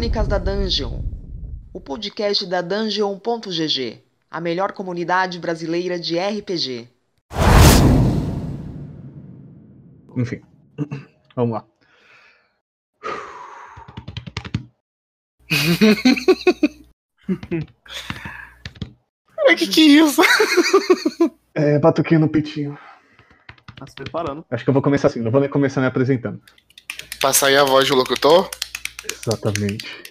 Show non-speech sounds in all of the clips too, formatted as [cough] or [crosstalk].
Crônicas da Dungeon, o podcast da Dungeon.gg, a melhor comunidade brasileira de RPG. Enfim, [coughs] vamos lá. Cara, que que é isso? É, batuquinho no peitinho. Tá se preparando. Acho que eu vou começar assim, não vou nem começar me apresentando. Pra sair a voz do locutor? Exatamente.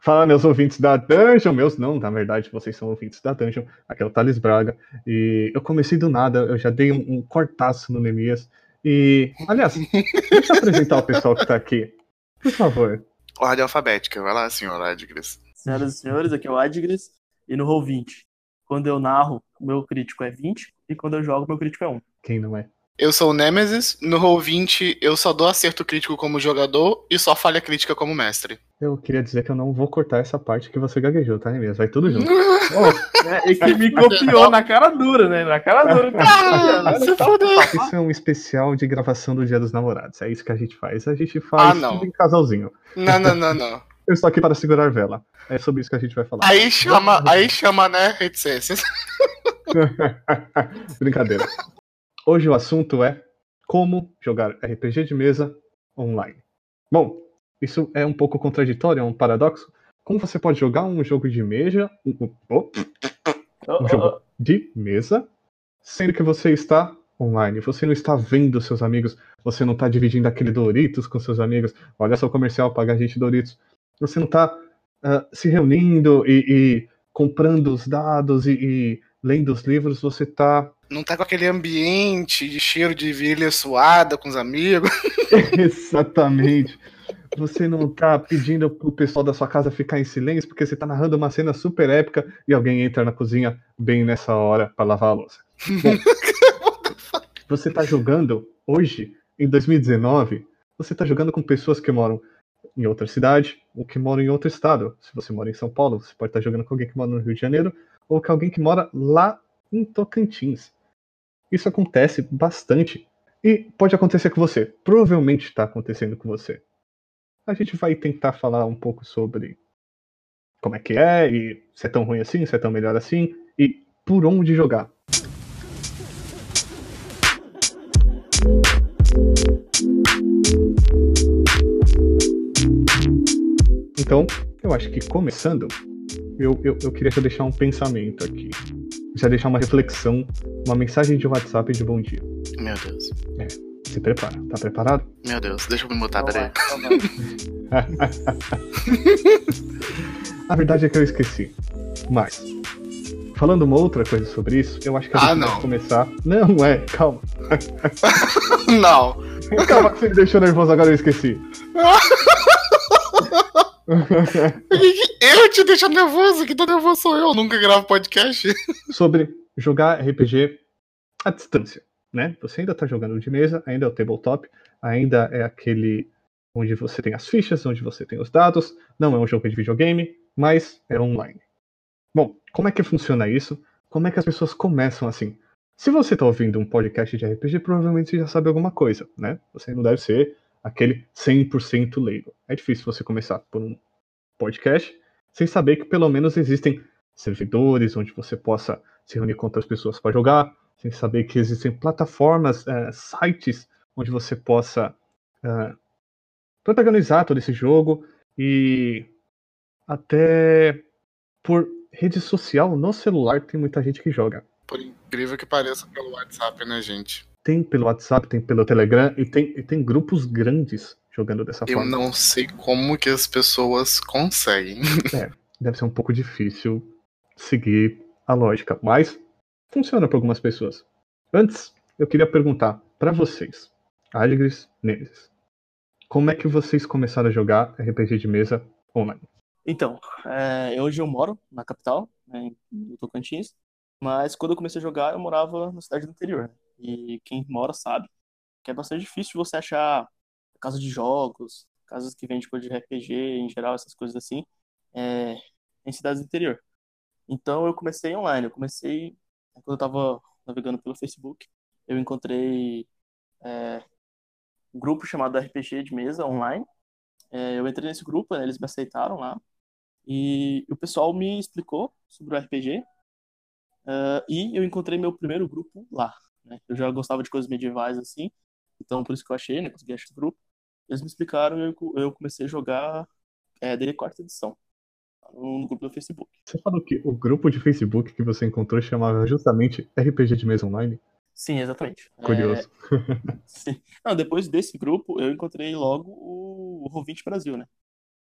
Fala, meus ouvintes da Dungeon. Meus não, na verdade, vocês são ouvintes da Dungeon. Aqui é o Thales Braga. E eu comecei do nada, eu já dei um, um cortaço no Nemias. E, aliás, deixa eu apresentar o pessoal que tá aqui. Por favor. Ordem alfabética. Vai lá, senhor Adgris. Senhoras e senhores, aqui é o Adgris. E no Roll20, quando eu narro, meu crítico é 20. E quando eu jogo, meu crítico é 1. Quem não é? Eu sou o Nemesis. No Roll20, eu só dou acerto crítico como jogador e só falha crítica como mestre. Eu queria dizer que eu não vou cortar essa parte que você gaguejou, tá, Nemias? Vai tudo junto. [laughs] Bom, É, e que me copiou na cara dura, né? Na cara dura. [laughs] Ah, se fudeu. Isso é um especial de gravação do Dia dos Namorados. É isso que a gente faz. A gente faz Ah, não. tudo em casalzinho. Não, não, não, não. [laughs] Eu estou aqui para segurar vela. É sobre isso que a gente vai falar. Aí chama, aí chama, né, reticências. Brincadeira. Hoje o assunto é como jogar RPG de mesa online. Bom, isso é um pouco contraditório, é um paradoxo. Como você pode jogar um jogo de mesa, um, um- oh, um jogo de mesa, sendo que você está online, você não está vendo seus amigos, você não está dividindo aquele Doritos com seus amigos. Olha só o comercial, paga a gente Doritos. Você não está ah, se reunindo e, e comprando os dados e, e lendo os livros, você está Não tá com aquele ambiente de cheiro de virilha suada com os amigos. [laughs] Exatamente. Você não tá pedindo pro pessoal da sua casa ficar em silêncio porque você tá narrando uma cena super épica e alguém entra na cozinha bem nessa hora para lavar a louça. Bom, [laughs] você tá jogando hoje, em 2019, você tá jogando com pessoas que moram em outra cidade ou que moram em outro estado. Se você mora em São Paulo, você pode estar jogando com alguém que mora no Rio de Janeiro ou com alguém que mora lá em Tocantins. Isso acontece bastante e pode acontecer com você. Provavelmente está acontecendo com você. A gente vai tentar falar um pouco sobre como é que é, e se é tão ruim assim, se é tão melhor assim, e por onde jogar. Então, eu acho que começando, eu, eu, eu queria deixar um pensamento aqui. Já deixar uma reflexão, uma mensagem de WhatsApp de bom dia. Meu Deus. Se prepara, tá preparado? Meu Deus. Deixa eu me mutar, peraí. [laughs] A verdade é que eu esqueci. Mas, falando uma outra coisa sobre isso, eu acho que a Ah, gente não. vai começar. Não, é, calma. [laughs] Não. Calma que você me deixou nervoso, agora eu esqueci. [laughs] Eu te deixo nervoso, que tô nervoso sou eu. Nunca gravo podcast. [laughs] sobre jogar RPG à distância, né? Você ainda tá jogando de mesa, ainda é o tabletop, ainda é aquele onde você tem as fichas, onde você tem os dados, não é um jogo de videogame, mas é online. Bom, como é que funciona isso? Como é que as pessoas começam assim? Se você tá ouvindo um podcast de RPG, provavelmente você já sabe alguma coisa, né? Você não deve ser aquele 100% leigo. É difícil você começar por um podcast sem saber que pelo menos existem servidores onde você possa se reunir com outras pessoas para jogar, sem saber que existem plataformas, eh, sites onde você possa eh, protagonizar todo esse jogo e até por rede social no celular tem muita gente que joga. Por incrível que pareça pelo WhatsApp, né, gente? Tem pelo WhatsApp, tem pelo Telegram e tem, e tem grupos grandes jogando dessa Eu forma. não sei como que as pessoas conseguem. Deve ser um pouco difícil seguir a lógica, mas funciona para algumas pessoas. Antes, eu queria perguntar para vocês, Aligres, Nemesis, como é que vocês começaram a jogar RPG de mesa online? Então, é, hoje eu moro na capital, né, em Tocantins, mas quando eu comecei a jogar, eu morava na cidade do interior. E quem mora sabe que é bastante difícil você achar casa de jogos, casas que vendem coisa de RPG em geral, essas coisas assim, é, em cidades do interior. Então eu comecei online, eu comecei quando eu tava navegando pelo Facebook, eu encontrei é, um grupo chamado RPG de mesa online é, eu entrei nesse grupo, né, eles me aceitaram lá, e o pessoal me explicou sobre o RPG, uh, e eu encontrei meu primeiro grupo lá. Né? Eu já gostava de coisas medievais assim, então por isso que eu achei, né, consegui achar esse grupo. Eles me explicaram e eu, eu comecei a jogar é, desde a quarta edição, no, no grupo do Facebook. Você falou que o grupo de Facebook que você encontrou chamava justamente RPG de mesa online? Sim, exatamente. Curioso. [laughs] É... Não, depois desse grupo, eu encontrei logo o Roll20 Brasil, né?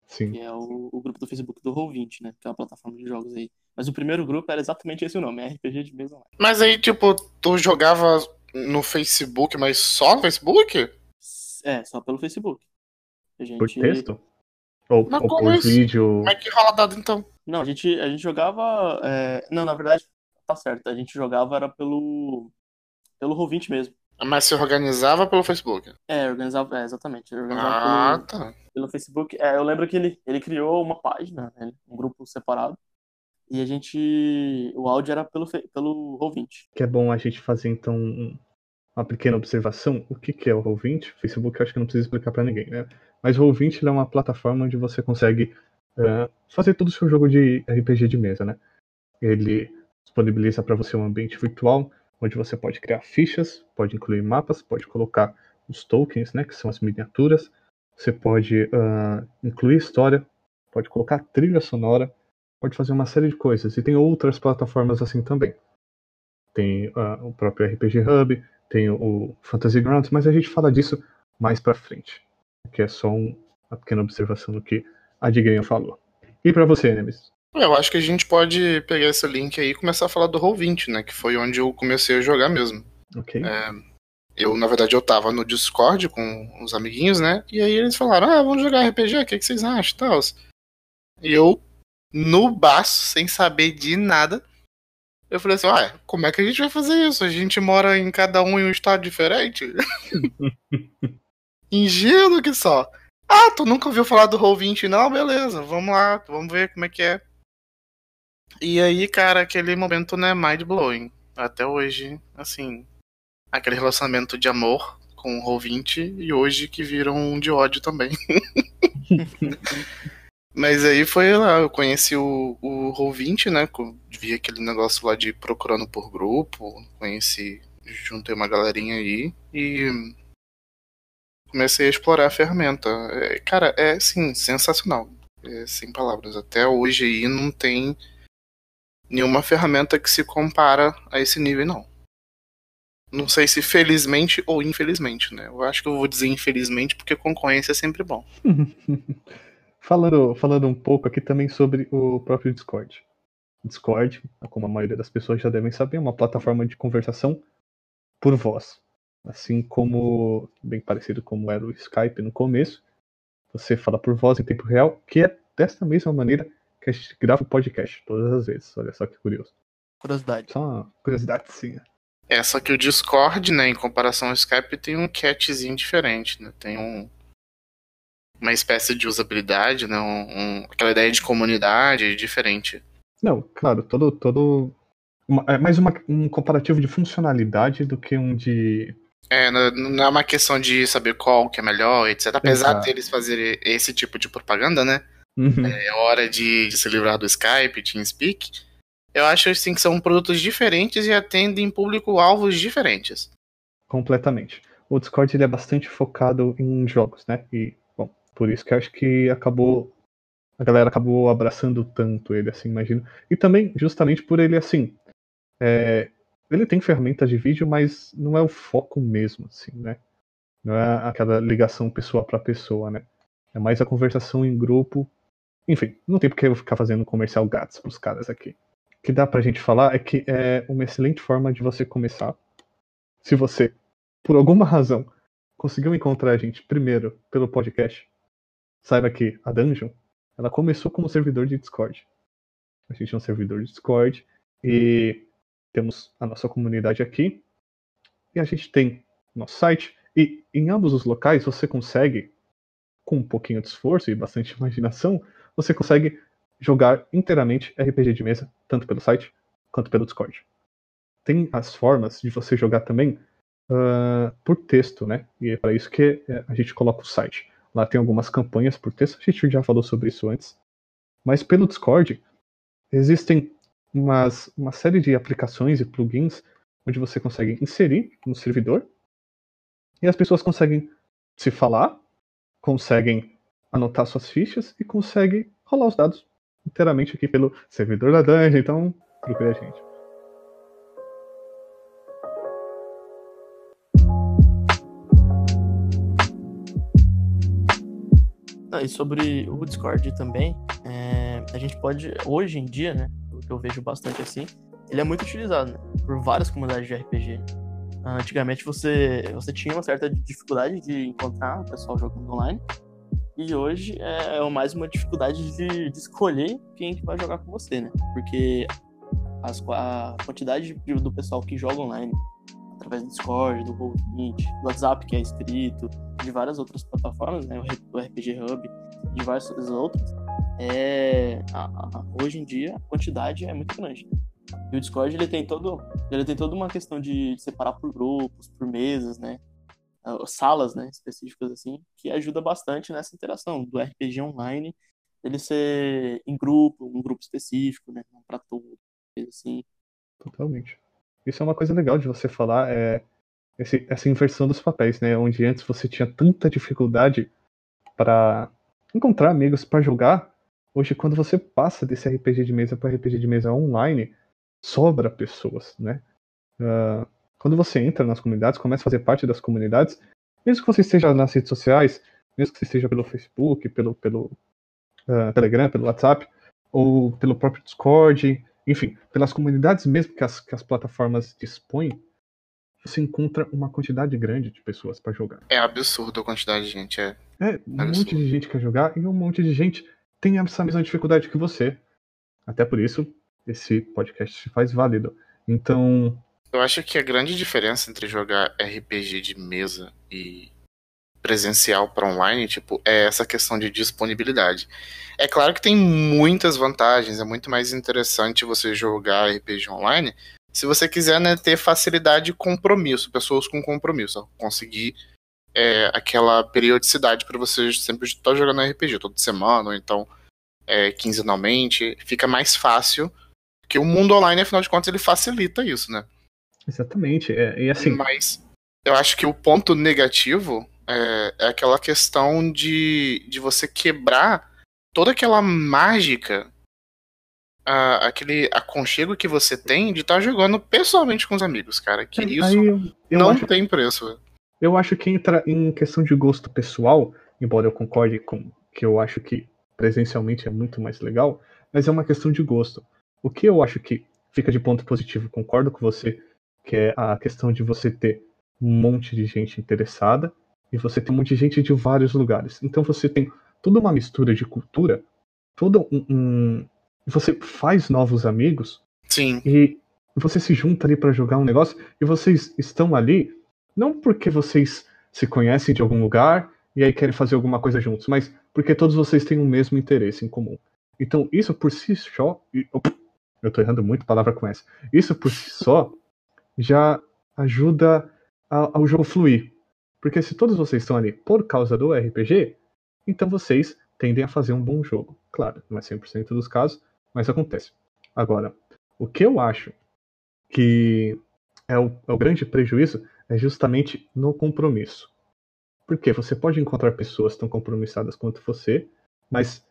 Sim. Que é o, o, grupo do Facebook do Roll20, né? Que é uma plataforma de jogos aí. Mas o primeiro grupo era exatamente esse o nome, RPG de mesa online. Mas aí, tipo, tu jogava no Facebook, mas só no Facebook? É, só pelo Facebook. A gente... Por texto? Ou, ou por isso? vídeo? Como é que rola dado então? Não, a gente, a gente jogava. É... Não, na verdade, tá certo. A gente jogava era pelo. pelo Roll20 mesmo. Mas se organizava pelo Facebook? É, organizava, é, exatamente. Organizava ah, pelo, tá. pelo Facebook. É, eu lembro que ele, ele criou uma página, né, um grupo separado. E a gente. O áudio era pelo, pelo Roll20. Que é bom a gente fazer então uma pequena observação. O que, que é o Roll20? Facebook eu acho que não precisa explicar para ninguém, né? Mas o Roll20 é uma plataforma onde você consegue uh, fazer todo o seu jogo de RPG de mesa, né? Ele disponibiliza para você um ambiente virtual onde você pode criar fichas, pode incluir mapas, pode colocar os tokens, né, que são as miniaturas. Você pode uh, incluir história, pode colocar trilha sonora, pode fazer uma série de coisas. E tem outras plataformas assim também. Tem uh, o próprio RPG Hub, tem o Fantasy Grounds, mas a gente fala disso mais pra frente. Que é só um, uma pequena observação do que a Digrinha falou. E para você, Nemes? Eu acho que a gente pode pegar esse link aí e começar a falar do Roll20, né? Que foi onde eu comecei a jogar mesmo. Ok. É, eu, na verdade, eu tava no Discord com os amiguinhos, né? E aí eles falaram, ah, vamos jogar RPG, o que, que vocês acham tal? E eu, no baço, sem saber de nada, eu falei assim, ah, como é que a gente vai fazer isso? A gente mora em cada um em um estado diferente? [laughs] Ingênuo que só. Ah, tu nunca ouviu falar do Roll20? Não, beleza, vamos lá, vamos ver como é que é. E aí, cara, aquele momento, né, mind-blowing. Até hoje, assim, aquele relacionamento de amor com o Roll20 e hoje que viram um de ódio também. [laughs] Mas aí foi lá, eu conheci o, o Roll20, né, vi aquele negócio lá de procurando por grupo, conheci, juntei uma galerinha aí e comecei a explorar a ferramenta. É, cara, é sim, sensacional. É, sem palavras. Até hoje aí não tem nenhuma ferramenta que se compara a esse nível, não. Não sei se felizmente ou infelizmente, né? Eu acho que eu vou dizer infelizmente porque concorrência é sempre bom. [laughs] falando, falando um pouco aqui também sobre o próprio Discord. Discord, como a maioria das pessoas já devem saber, é uma plataforma de conversação por voz. Assim como, bem parecido como era o Skype no começo, você fala por voz em tempo real, que é desta mesma maneira que a gente grava o podcast, todas as vezes. Olha só que curioso. Curiosidade. Só uma curiosidade, sim. É, só que o Discord, né, em comparação ao Skype, tem um catchzinho diferente, né? Tem um uma espécie de usabilidade, né? Um, um, aquela ideia de comunidade diferente. Não, claro, todo. todo uma, é mais uma, um comparativo de funcionalidade do que um de é, não é uma questão de saber qual que é melhor, etc. Apesar Exato. deles fazerem esse tipo de propaganda, né? Uhum. É hora de, de, se livrar do Skype, TeamSpeak. Eu acho assim, que são produtos diferentes e atendem público-alvos diferentes. Completamente. O Discord ele é bastante focado em jogos, né? E, bom, por isso que eu acho que acabou. A galera acabou abraçando tanto ele, assim, imagino. E também, justamente por ele, assim. É, ele tem ferramentas de vídeo, mas não é o foco mesmo, assim, né? Não é aquela ligação pessoa para pessoa, né? É mais a conversação em grupo. Enfim, não tem porque eu ficar fazendo comercial gatos pros caras aqui. O que dá pra gente falar é que é uma excelente forma de você começar. Se você, por alguma razão, conseguiu encontrar a gente primeiro pelo podcast, saiba que a Dungeon, ela começou como servidor de Discord. A gente é um servidor de Discord e temos a nossa comunidade aqui e a gente tem nosso site. E em ambos os locais você consegue, com um pouquinho de esforço e bastante imaginação, você consegue jogar inteiramente RPG de mesa, tanto pelo site quanto pelo Discord. Tem as formas de você jogar também uh, por texto, né? E é para isso que é, a gente coloca o site. Lá tem algumas campanhas por texto, a gente já falou sobre isso antes. Mas pelo Discord, existem umas, uma série de aplicações e plugins onde você consegue inserir no servidor e as pessoas conseguem se falar, conseguem anotar suas fichas e conseguem rolar os dados inteiramente aqui pelo servidor da Dungeon. Então, procure a gente. Ah, e sobre o Discord também, é, a gente pode, hoje em dia, né, o que eu vejo bastante assim, ele é muito utilizado né, por várias comunidades de RPG. Antigamente você, você tinha uma certa dificuldade de encontrar o pessoal jogando online, e hoje é, é mais uma dificuldade de, de escolher quem que vai jogar com você, né? Porque as, a quantidade do pessoal que joga online através do Discord, do Roll20, do WhatsApp que é escrito, de várias outras plataformas, né, o RPG Hub, de várias outras, é, a, a, hoje em dia a quantidade é muito grande. E o Discord ele tem todo, ele tem toda uma questão de separar por grupos, por mesas, né, salas, né, específicas assim, que ajuda bastante nessa interação do RPG online, ele ser em grupo, um grupo específico, né, não para todos, assim. Totalmente. Isso é uma coisa legal de você falar, é esse, essa inversão dos papéis, né? Onde antes você tinha tanta dificuldade para encontrar amigos para jogar, hoje quando você passa desse RPG de mesa para RPG de mesa online, sobra pessoas, né? Uh, quando você entra nas comunidades, começa a fazer parte das comunidades, mesmo que você esteja nas redes sociais, mesmo que você esteja pelo Facebook, pelo, pelo uh, Telegram, pelo WhatsApp, ou pelo próprio Discord, enfim, pelas comunidades mesmo que as, que as plataformas dispõem, você encontra uma quantidade grande de pessoas para jogar. É absurdo a quantidade de gente, é. É, um absurdo. monte de gente quer jogar e um monte de gente tem essa mesma dificuldade que você. Até por isso, esse podcast se faz válido. Então. Eu acho que a grande diferença entre jogar RPG de mesa e presencial para online, tipo, é essa questão de disponibilidade. É claro que tem muitas vantagens, é muito mais interessante você jogar RPG online se você quiser né, ter facilidade de compromisso, pessoas com compromisso, conseguir é, aquela periodicidade para você sempre estar jogando RPG toda semana, ou então é, quinzenalmente, fica mais fácil, porque o mundo online, afinal de contas, ele facilita isso, né? Exatamente, é, e assim... Mas eu acho que o ponto negativo é, é aquela questão de, de você quebrar toda aquela mágica, uh, aquele aconchego que você tem de estar tá jogando pessoalmente com os amigos, cara. Que isso eu, eu não acho, tem preço. Eu acho que entra em questão de gosto pessoal, embora eu concorde com que eu acho que presencialmente é muito mais legal, mas é uma questão de gosto. O que eu acho que fica de ponto positivo, concordo com você, que é a questão de você ter um monte de gente interessada e você tem um monte de gente de vários lugares. Então você tem toda uma mistura de cultura, todo um, um você faz novos amigos. Sim. E você se junta ali para jogar um negócio e vocês estão ali não porque vocês se conhecem de algum lugar e aí querem fazer alguma coisa juntos, mas porque todos vocês têm o mesmo interesse em comum. Então, isso por si só. Eu tô errando muito palavra com essa. Isso por si só já ajuda ao jogo fluir. Porque se todos vocês estão ali por causa do RPG, então vocês tendem a fazer um bom jogo. Claro, não é 100% dos casos, mas acontece. Agora, o que eu acho que é o, é o grande prejuízo é justamente no compromisso. Porque você pode encontrar pessoas tão compromissadas quanto você, mas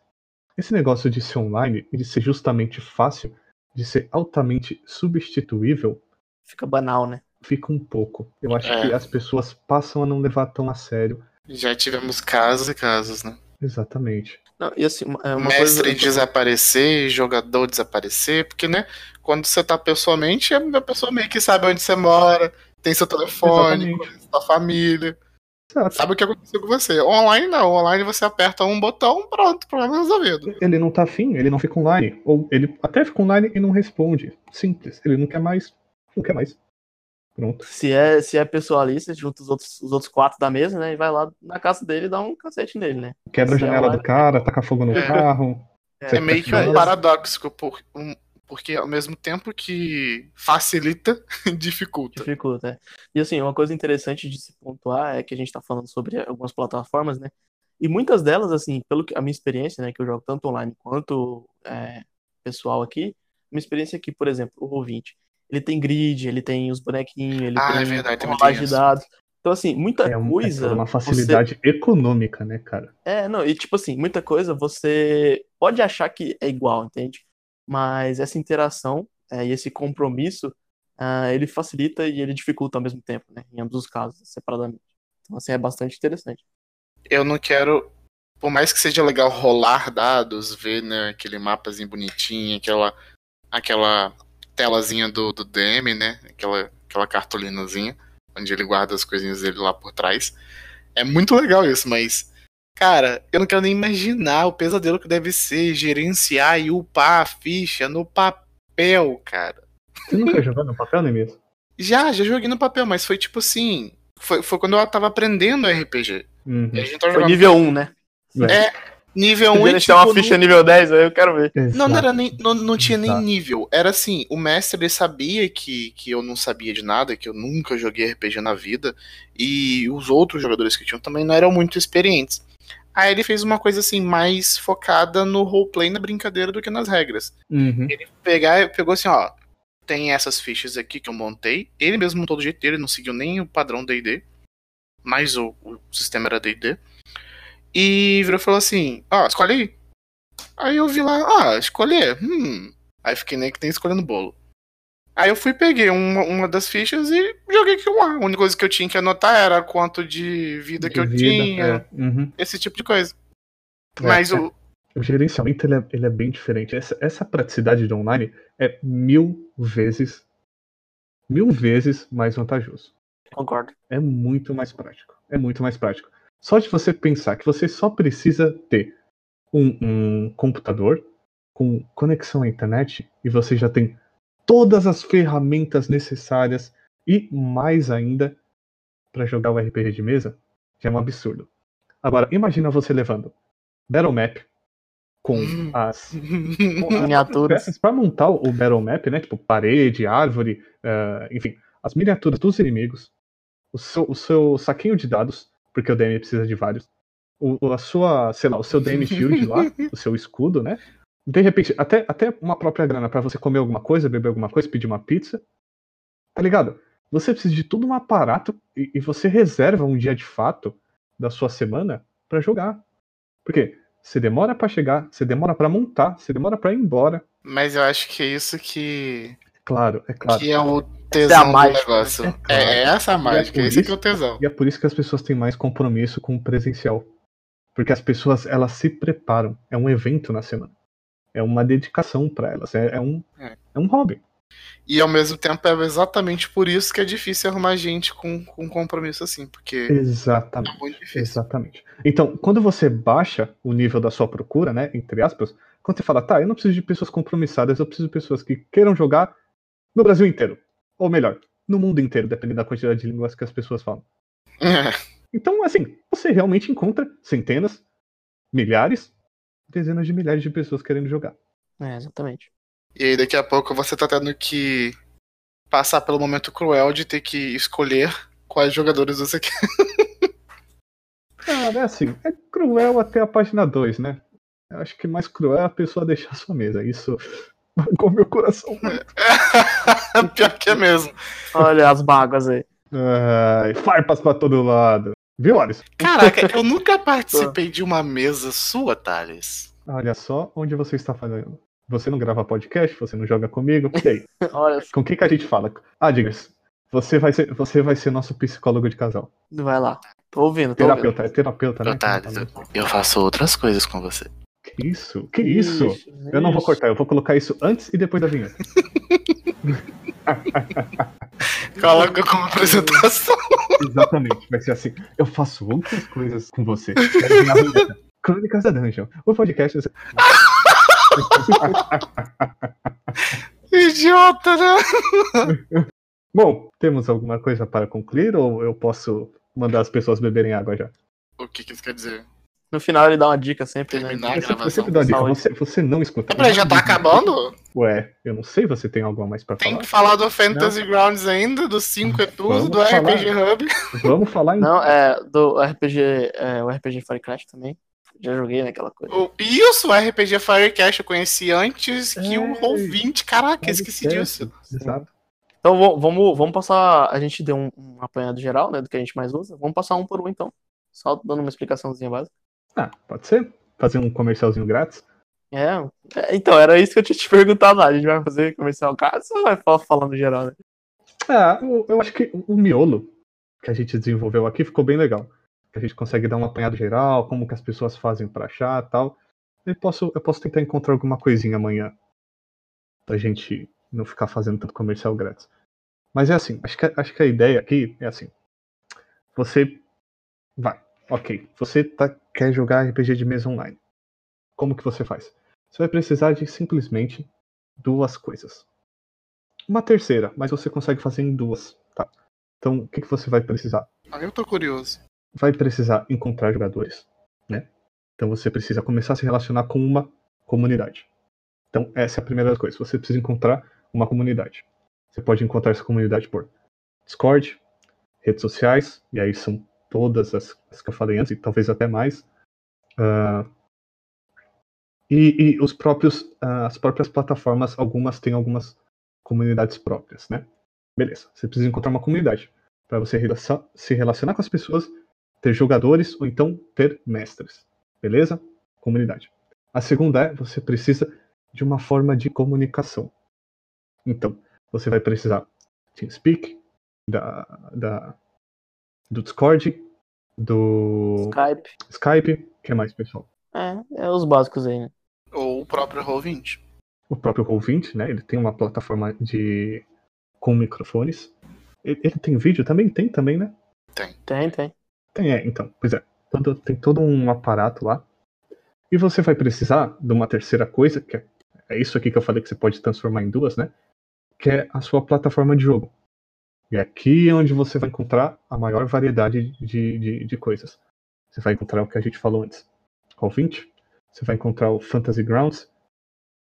esse negócio de ser online e de ser justamente fácil, de ser altamente substituível. Fica banal, né? fica um pouco. Eu acho é. que as pessoas passam a não levar tão a sério. Já tivemos casos e casos, né? Exatamente. Não, e assim, é uma Mestre coisa... desaparecer, jogador desaparecer, porque, né, quando você tá pessoalmente, a pessoa meio que sabe onde você mora, tem seu telefone, sua família. Exato. Sabe o que aconteceu com você. Online não, online você aperta um botão, pronto, problema resolvido. Ele não tá afim, ele não fica online. Ou ele até fica online e não responde. Simples. Ele não quer mais. Não quer mais. Pronto. Se é, se é pessoalista, junta os outros, os outros quatro da mesa, né? E vai lá na casa dele e dá um cacete nele, né? Quebra a janela é do cara, taca fogo no é. carro. É, é meio que um paradoxo, por, um, porque ao mesmo tempo que facilita, [laughs] dificulta. Dificulta, é. E assim, uma coisa interessante de se pontuar é que a gente tá falando sobre algumas plataformas, né? E muitas delas, assim, pelo que a minha experiência, né, que eu jogo tanto online quanto é, pessoal aqui, minha experiência aqui, por exemplo, o Roll20, ele tem grid, ele tem os bonequinhos, ele Ah, é tem verdade, rolagem tem de dados. Então, assim, muita É, um- é coisa. toda uma você- facilidade econômica, né, cara? É, não, e tipo assim, muita coisa você pode achar que é igual, entende? Mas essa interação é, e esse compromisso, ah, ele facilita e ele dificulta ao mesmo tempo, né? Em ambos os casos, separadamente. Então, assim, é bastante interessante. Eu não quero. Por mais que seja legal rolar dados, ver né, aquele mapazinho bonitinho, aquela, aquela telazinha do, do DM, né? Aquela, aquela cartolinazinha, onde ele guarda as coisinhas dele lá por trás. É muito legal isso, mas. Cara, eu não quero nem imaginar o pesadelo que deve ser gerenciar e upar a ficha no papel, cara. Você nunca jogou no papel, nem mesmo? Já, já joguei no papel, mas foi tipo assim. Foi, foi quando eu tava aprendendo RPG. Uhum. E a gente tava Foi jogando nível 1, né? É, nível 1 Podia e deixar tipo, uma não- ficha nível 10, aí eu quero ver. Não, não, era nem, não, não tinha nem Exato. nível. Era assim, o mestre ele sabia que, que eu não sabia de nada, que eu nunca joguei RPG na vida, e os outros jogadores que tinham também não eram muito experientes. Aí ele fez uma coisa assim, mais focada no roleplay, na brincadeira, do que nas regras. Uhum. Pegar, pegou assim, ó, tem essas fichas aqui que eu montei, ele mesmo montou do jeito dele, não seguiu nem o padrão D&D, mas o, o sistema era D&D, e virou e falou assim, ó, escolhe aí. Aí eu vi lá, ah, escolher, hum. Aí fiquei nem que nem escolhendo bolo. Aí eu fui, peguei uma, uma das fichas e joguei aquilo lá. A única coisa que eu tinha que anotar era quanto de vida que eu De tinha, é. Uhum. esse tipo de coisa. É, Mas é. o, O gerenciamento ele é, ele é bem diferente. Essa, essa praticidade do online é mil vezes, mil vezes mais vantajoso. Concordo. É muito mais prático. É muito mais prático. Só de você pensar que você só precisa ter um, um computador com conexão à internet e você já tem todas as ferramentas necessárias e mais ainda para jogar o RPG de mesa, já é um absurdo. Agora, imagina você levando Battle Map com [laughs] as Miniaturas. para montar o Battle Map, né? Tipo parede, árvore, eh, enfim, as miniaturas dos inimigos, o seu, o seu saquinho de dados, porque o DM precisa de vários, o, a sua, sei lá, o seu DM Shield lá, [laughs] o seu escudo, né? De repente, até, até uma própria grana para você comer alguma coisa, beber alguma coisa, pedir uma pizza, tá ligado? Você precisa de todo um aparato e, e você reserva um dia de fato da sua semana para jogar. Por quê? Você demora para chegar, você demora para montar, você demora para ir embora. Mas eu acho que é isso que, Claro, é claro. que é o é a tesão do mágica, negócio. né? É, É claro. é essa a mágica, por esse isso- que é o tesão. E é por isso que as pessoas têm mais compromisso com o presencial. Porque as pessoas, elas se preparam. É um evento na semana. É uma dedicação para elas. É, é um, É. é um hobby. E ao mesmo tempo é exatamente por isso que é difícil arrumar gente com, com compromisso assim, porque é Exatamente. muito difícil. Exatamente. Então, quando você baixa o nível da sua procura, né, entre aspas, quando você fala, tá, eu não preciso de pessoas compromissadas, eu preciso de pessoas que queiram jogar no Brasil inteiro. Ou melhor, no mundo inteiro, dependendo da quantidade de línguas que as pessoas falam. Então, assim, você realmente encontra centenas, milhares, dezenas de milhares de pessoas querendo jogar. É, exatamente. E aí daqui a pouco você tá tendo que passar pelo momento cruel de ter que escolher quais jogadores você quer. Cara, [laughs] é assim, é cruel até a página 2, né? Eu acho que mais cruel é a pessoa deixar a sua mesa. Isso [laughs] com meu coração. [laughs] Pior que é mesmo. Olha as mágoas aí. Ai, farpas pra todo lado. Viu, Alisson? Caraca, eu [laughs] nunca participei de uma mesa sua, Thales. Olha só onde você está fazendo. Você não grava podcast, você não joga comigo. E aí? Olha, Com quem que a gente fala? Ah, Digas, você vai ser, você vai ser nosso psicólogo de casal. vai lá. Tô ouvindo, tô ouvindo. Terapeuta, é terapeuta, né? Thales, eu faço outras coisas com você. Isso? Que isso? Ixi, Eu não vou cortar, eu vou colocar isso antes e depois da vinheta. [laughs] Coloca como apresentação. Exatamente, vai ser assim. Eu faço outras coisas com você. [laughs] Crônicas da Dungeon. O podcast. [laughs] Idiota, né? Bom, temos alguma coisa para concluir ou eu posso mandar as pessoas beberem água já? O que, que isso quer dizer? No final ele dá uma dica sempre, né? Terminar a Eu sempre, eu gravação. sempre dou a dica. Você, você não escuta. É, já tá acabando? Ué, eu não sei, você tem algo a mais pra Tem falar? que falar do Fantasy Grounds ainda, do 5 é tudo, Vamos do RPG falar. Hub. Vamos falar em Não, é do RPG, é, o RPG Fire Crash também. Já joguei naquela coisa. O- Isso, o RPG Firecast eu conheci antes que o É. Roll20. Caraca, esqueci disso. Exato. Então vamos, vamos passar. A gente deu um, um apanhado geral, né? Do que a gente mais usa. Vamos passar um por um então. Só dando uma explicaçãozinha básica. Ah, pode ser? Fazer um comercialzinho grátis? É, é, então, era isso que eu tinha te [laughs] perguntado lá. A gente vai fazer comercial caso ou vai falar falando geral, né? Ah, eu, eu acho que o miolo que a gente desenvolveu aqui ficou bem legal. A gente consegue dar um apanhado geral, como que as pessoas fazem pra achar e tal. Eu posso, eu posso tentar encontrar alguma coisinha amanhã. Pra gente não ficar fazendo tanto comercial grátis. Mas é assim, acho que, acho que a ideia aqui é assim. Você vai, ok. Você tá, quer jogar RPG de mesa online. Como que você faz? Você vai precisar de simplesmente duas coisas. Uma terceira, mas você consegue fazer em duas, tá? Então, o que, que você vai precisar? Ah, eu tô curioso. Vai precisar encontrar jogadores, né? Então você precisa começar a se relacionar com uma comunidade. Então, essa é a primeira coisa. Você precisa encontrar uma comunidade. Você pode encontrar essa comunidade por Discord, redes sociais, e aí são todas as, as que eu falei antes, e talvez até mais. Ah, e, e os próprios, ah, as próprias plataformas, algumas têm algumas comunidades próprias, né? Beleza, você precisa encontrar uma comunidade para você se relacionar com as pessoas, ter jogadores ou então ter mestres. Beleza? Comunidade. A segunda é você precisa de uma forma de comunicação. Então, você vai precisar TeamSpeak, da, da, do Discord, do Skype. Skype, o que mais, pessoal? É, é os básicos aí, né? Ou o próprio Roll20. O próprio Roll20, né? Ele tem uma plataforma de com microfones. Ele, ele tem vídeo também? Tem também, né? Tem, tem. Tem, é, então. Pois é. Todo- tem todo um aparato lá. E você vai precisar de uma terceira coisa, que é, é isso aqui que eu falei que você pode transformar em duas, né? Que é a sua plataforma de jogo. E é aqui onde você vai encontrar a maior variedade de, de, de coisas. Você vai encontrar o que a gente falou antes. Roll20. Você vai encontrar o Fantasy Grounds.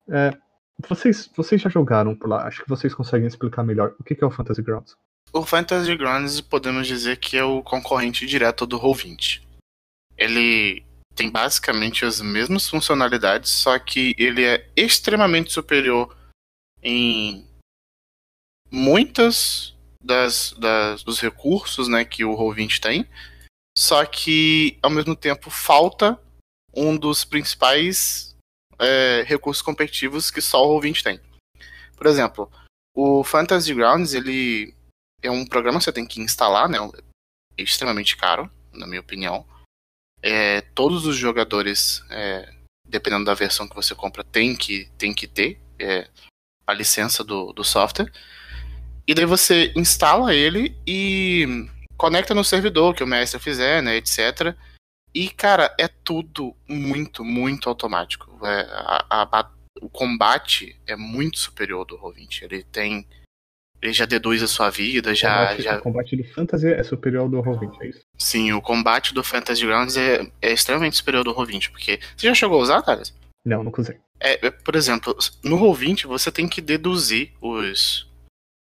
É, vocês, vocês já jogaram por lá. Acho que vocês conseguem explicar melhor o que é o Fantasy Grounds. O Fantasy Grounds podemos dizer que é o concorrente direto do Roll20. Ele tem basicamente as mesmas funcionalidades, só que ele é extremamente superior em muitas das, das- dos recursos né, que o Roll20 tem, só que ao mesmo tempo falta um dos principais é, recursos competitivos que só o Roll20 tem. Por exemplo, o Fantasy Grounds ele é um programa que você tem que instalar, né? É extremamente caro, na minha opinião. É, todos os jogadores, é, dependendo da versão que você compra, tem que, tem que ter é, a licença do, do software. E daí você instala ele e conecta no servidor que o mestre fizer, né, etc. E, cara, é tudo muito, muito automático. É, a- a o combate é muito superior do Roll20. Ele tem ele já deduz a sua vida, já, o, combate, já... o combate do Fantasy é superior ao do Roll20, é isso? Sim, o combate do Fantasy Grounds é, é extremamente superior ao do Roll20, porque... Você já chegou a usar, Thales? Não, nunca usei. É, é, por exemplo, no Roll20 você tem que deduzir os...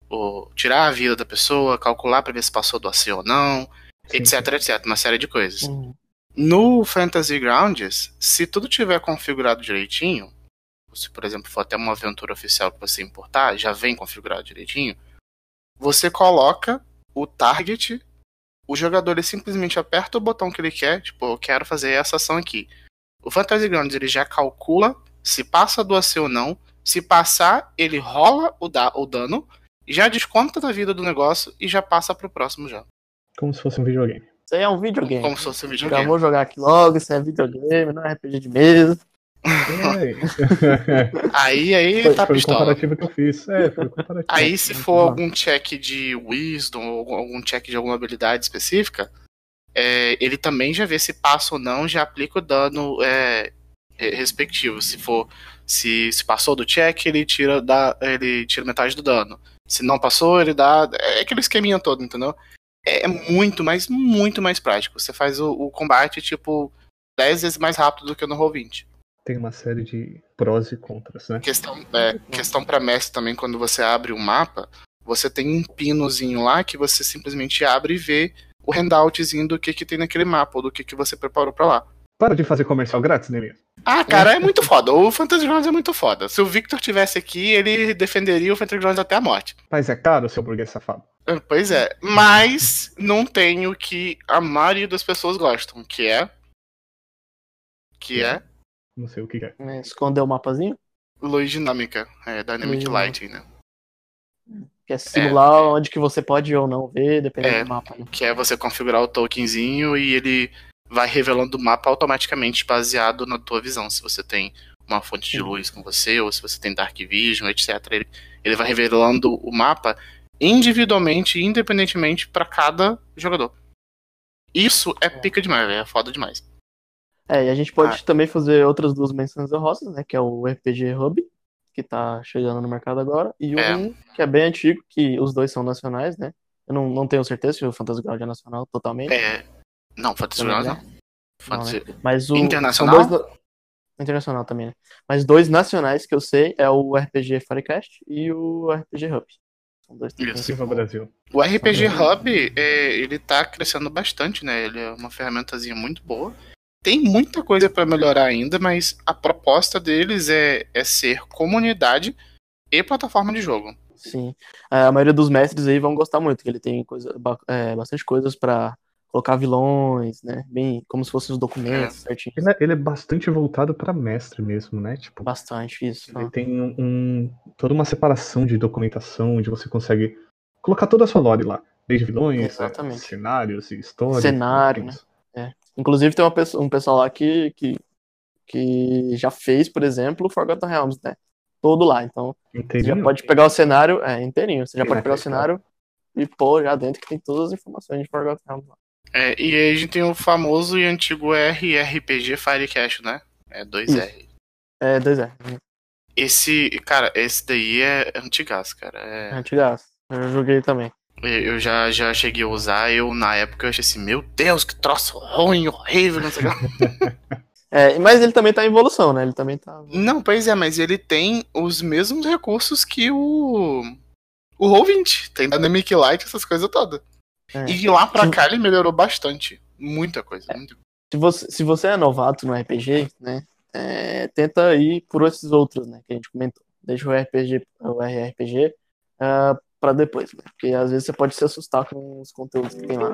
O, tirar a vida da pessoa, calcular pra ver se passou do AC ou não, Sim, etc, etc, uma série de coisas. Uhum. No Fantasy Grounds, se tudo tiver configurado direitinho, se por exemplo for até uma aventura oficial que você importar, já vem configurado direitinho, você coloca o target, o jogador ele simplesmente aperta o botão que ele quer, tipo, eu quero fazer essa ação aqui. O Fantasy Grounds ele já calcula se passa do AC ou não, se passar, ele rola o, da o dano, já desconta da vida do negócio e já passa pro próximo já. Como se fosse um videogame. Isso aí é um videogame. Como se fosse um Já videogame. vou jogar aqui logo, isso é videogame, não é RPG de mesa. É, Aí, aí foi, tá foi o pistola. comparativo que eu fiz. É, foi o comparativo. Aí, se for algum check de Wisdom ou algum- check de alguma habilidade específica, é, ele também já vê se passa ou não, já aplica o dano é, re- respectivo. Se for, se, se passou do check, ele tira, da, ele tira metade do dano. Se não passou, ele dá. É aquele esqueminha todo, entendeu? É muito mais, muito mais prático. Você faz o, o combate, tipo, 10 vezes mais rápido do que no Roll20. Tem uma série de prós e contras, né? Questão, é, questão para mestre também, quando você abre um mapa, você tem um pinozinho lá que você simplesmente abre e vê o handoutzinho do que, que tem naquele mapa, ou do que, que você preparou para lá. Para de fazer comercial grátis, mesmo? Ah, cara, é muito foda. O Fantasy Grounds é muito foda. Se o Victor tivesse aqui, ele defenderia o Fantasy Grounds até a morte. Mas é caro, seu burguês safado. Ah, Pois é, mas não tem o que a maioria das pessoas gostam, que é. Que é Não sei o que é. É, esconder o mapazinho, luz dinâmica, é, Dynamic Luz Lighting, né? que é simular onde que você pode ou não ver, dependendo É. do mapa, né? Que é você configurar o tokenzinho e ele vai revelando o mapa automaticamente baseado na tua visão. Se você tem uma fonte de luz com você, ou se você tem Dark Vision, etc. Ele, ele vai revelando o mapa individualmente, independentemente para cada jogador. Isso é pica demais, velho, é foda demais. É, e a gente pode Ah. também fazer outras duas menções honrosas, né? Que é o RPG Hub, que tá chegando no mercado agora, e É. um que é bem antigo, que os dois são nacionais, né? Eu não, não tenho certeza se o Fantasy Ground é nacional totalmente. É. Não, Grounds né? não. Fantasy... Mas o. Internacional? dois Internacional também, né? Mas dois nacionais que eu sei é o RPG Firecast e o RPG Hub. São dois Isso. Brasil. O RPG. Hub, é, ele tá crescendo bastante, né? Ele é uma ferramentazinha muito boa. Tem muita coisa para melhorar ainda, mas a proposta deles é, é ser comunidade e plataforma de jogo. Sim. É, A maioria dos mestres aí vão gostar muito, que ele tem coisa, é, bastante coisas pra colocar vilões, né? Bem, como se fossem os documentos certinho. Ele é, ele é bastante voltado pra mestre mesmo, né? Tipo, Bastante isso. ele tem um, um- toda uma separação de documentação, onde você consegue colocar toda a sua lore lá. Desde vilões, é, cenários e histórias. Cenário, né? Inclusive tem uma pessoa- um pessoal lá que, que, que já fez, por exemplo, o Forgotten Realms, né? Todo lá. Então, você já Inteirinho? pode pegar o cenário, é, inteirinho. Você já pode pegar o cenário e pôr já dentro que tem todas as informações de Forgotten Realms lá. É, e aí a gente tem o famoso e antigo RRPG Firecast, né? É 2R. É, dois é. Esse, cara, esse daí é antigaço, cara. É É, antigaço. Eu joguei também. eu já, já cheguei a usar, eu na época eu achei assim, meu Deus, que troço ruim, horrível, não sei o que. [laughs] É, mas ele também tá em evolução, né? Ele também tá. [laughs] Não, pois é, mas ele tem os mesmos recursos que o. O Roll20. Tem Dynamic Light, essas coisas todas. É. E de lá pra Sim. cá ele melhorou bastante. Muita coisa. muita coisa. Se você, se você é novato no RPG, né? é, tenta ir por esses outros, né? Que a gente comentou. Deixa o RPG, o RRPG ah, pra depois, né? Porque às vezes você pode se assustar com os conteúdos que tem lá.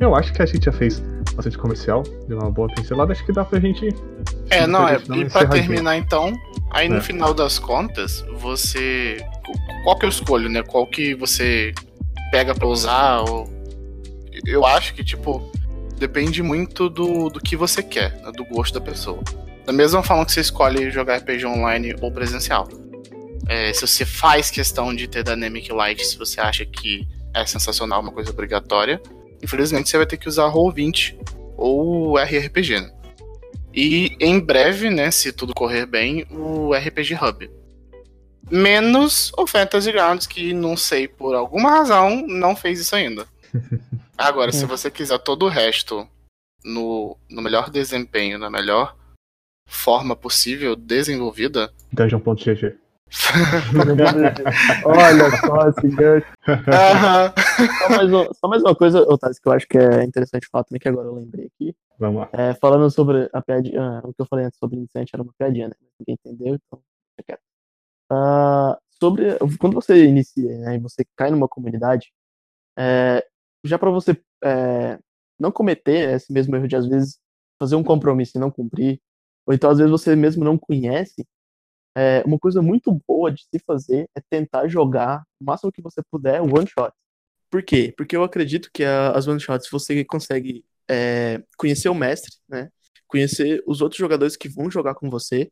Eu acho que a gente já fez bastante comercial, deu uma boa pincelada, acho que dá pra gente. É, não, é. Pra E pra terminar então, aí no É. final das contas, você. Qual que eu escolho, né? Qual que você pega pra usar? Ou... Eu acho que, tipo, depende muito do, do que você quer, né, do gosto da pessoa. Da mesma forma que você escolhe jogar RPG online ou presencial. É, se você faz questão de ter Dynamic Light, se você acha que é sensacional, uma coisa obrigatória, infelizmente você vai ter que usar Roll20 ou RRPG, né? E em breve, né, se tudo correr bem, o RPG Hub. Menos o Fantasy Grounds, que não sei por alguma razão não fez isso ainda. [laughs] Agora, se você quiser todo o resto no, no melhor desempenho, na melhor forma possível desenvolvida, Dungeon.gg. [laughs] Olha só esse gancho. aham, Só mais, um- só mais uma coisa, Otávio, que eu acho que é interessante falar também, que agora eu lembrei aqui. Vamos lá. É, falando sobre a piadinha, ah, o que eu falei antes sobre iniciante era uma piadinha, né? Ninguém entendeu, então. Ah, sobre quando você inicia, né, e você cai numa comunidade, é, já para você é, não cometer esse mesmo erro de às vezes fazer um compromisso e não cumprir, ou então às vezes você mesmo não conhece, é, uma coisa muito boa de se fazer é tentar jogar o máximo que você puder one shot. Por quê? Porque eu acredito que a- as one shots você consegue é, conhecer o mestre, né? Conhecer os outros jogadores que vão jogar com você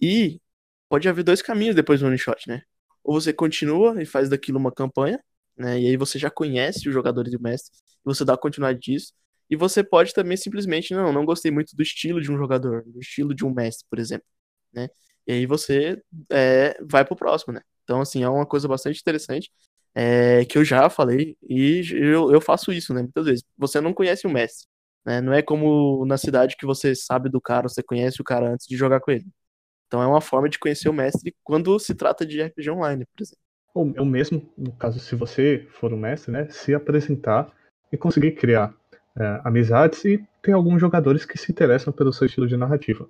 e pode haver dois caminhos depois do one shot, né? Ou você continua e faz daquilo uma campanha, né? E aí você já conhece os jogadores e o mestre e você dá continuidade disso. E você pode também simplesmente, não, não gostei muito do estilo de um jogador, do estilo de um mestre, por exemplo, né? E aí você é, vai pro próximo, né? Então, assim, é uma coisa bastante interessante é, que eu já falei e eu, eu faço isso, né? Muitas vezes. Você não conhece o mestre, Né? Não é como na cidade que você sabe do cara, você conhece o cara antes de jogar com ele. Então é uma forma de conhecer o mestre quando se trata de RPG online, por exemplo. Ou mesmo, no caso, se você for o mestre, né, se apresentar e conseguir criar é, amizades e tem alguns jogadores que se interessam pelo seu estilo de narrativa.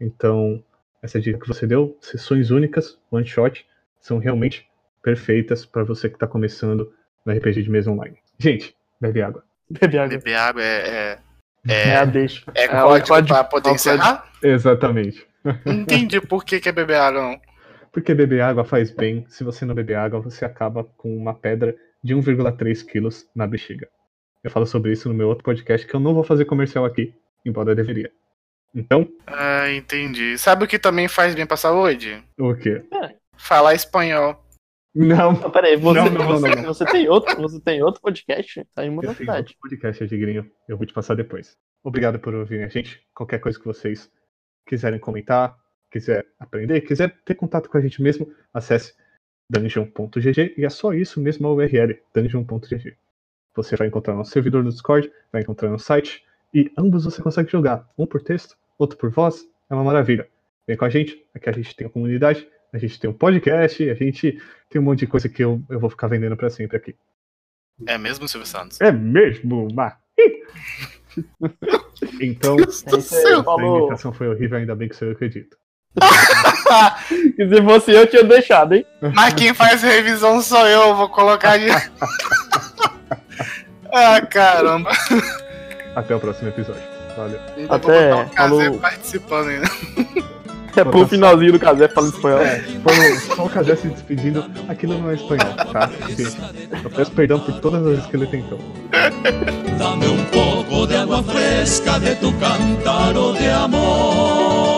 Então, essa dica que você deu, sessões únicas, one shot, são realmente perfeitas para você que está começando no RPG de mesa online. Gente, bebe água. Bebe água. Beber água é. É, É, é, a deixa. é É, código código- pra poder encerrar? Exatamente. Entendi por que, que é beber água, não. Porque beber água faz bem. Se você não beber água, você acaba com uma pedra de 1,3 quilos na bexiga. Eu falo sobre isso no meu outro podcast que eu não vou fazer comercial aqui, embora eu deveria. Então, Ah, entendi. Sabe o que também faz bem pra saúde? o quê? Falar espanhol. Não. Não, peraí, você, Não, não, não, você, não. você tem outro, você tem outro podcast? Tá aí uma Eu tenho novidade. outro podcast, Edgrinho. Eu vou te passar depois. Obrigado por ouvirem a gente. Qualquer coisa que vocês quiserem comentar, quiser aprender, quiser ter contato com a gente mesmo, acesse dungeon.gg e é só isso mesmo a URL, dungeon.gg. Você vai encontrar nosso servidor no Discord, vai encontrar no site e ambos você consegue jogar, um por texto, outro por voz, é uma maravilha. Vem com a gente, aqui a gente tem a comunidade, a gente tem um podcast, a gente tem um monte de coisa que eu, eu vou ficar vendendo pra sempre aqui. É mesmo, Silvio Santos? É mesmo, Ma? [laughs] Então, É a falou. imitação foi horrível, ainda bem que sou eu que edito. [laughs] E se fosse eu, tinha deixado, hein? Mas quem faz revisão sou eu, vou colocar de. [laughs] ah, caramba. Até o próximo episódio. Valeu. Ainda Até o Kazé falou. participando ainda. É pro finalzinho do casé falando espanhol. Foi só o Kazé se despedindo. Aquilo não é espanhol, tá? Eu peço perdão por todas as vezes que ele tentou. Dame un poco de agua fresca de tu cántaro de amor.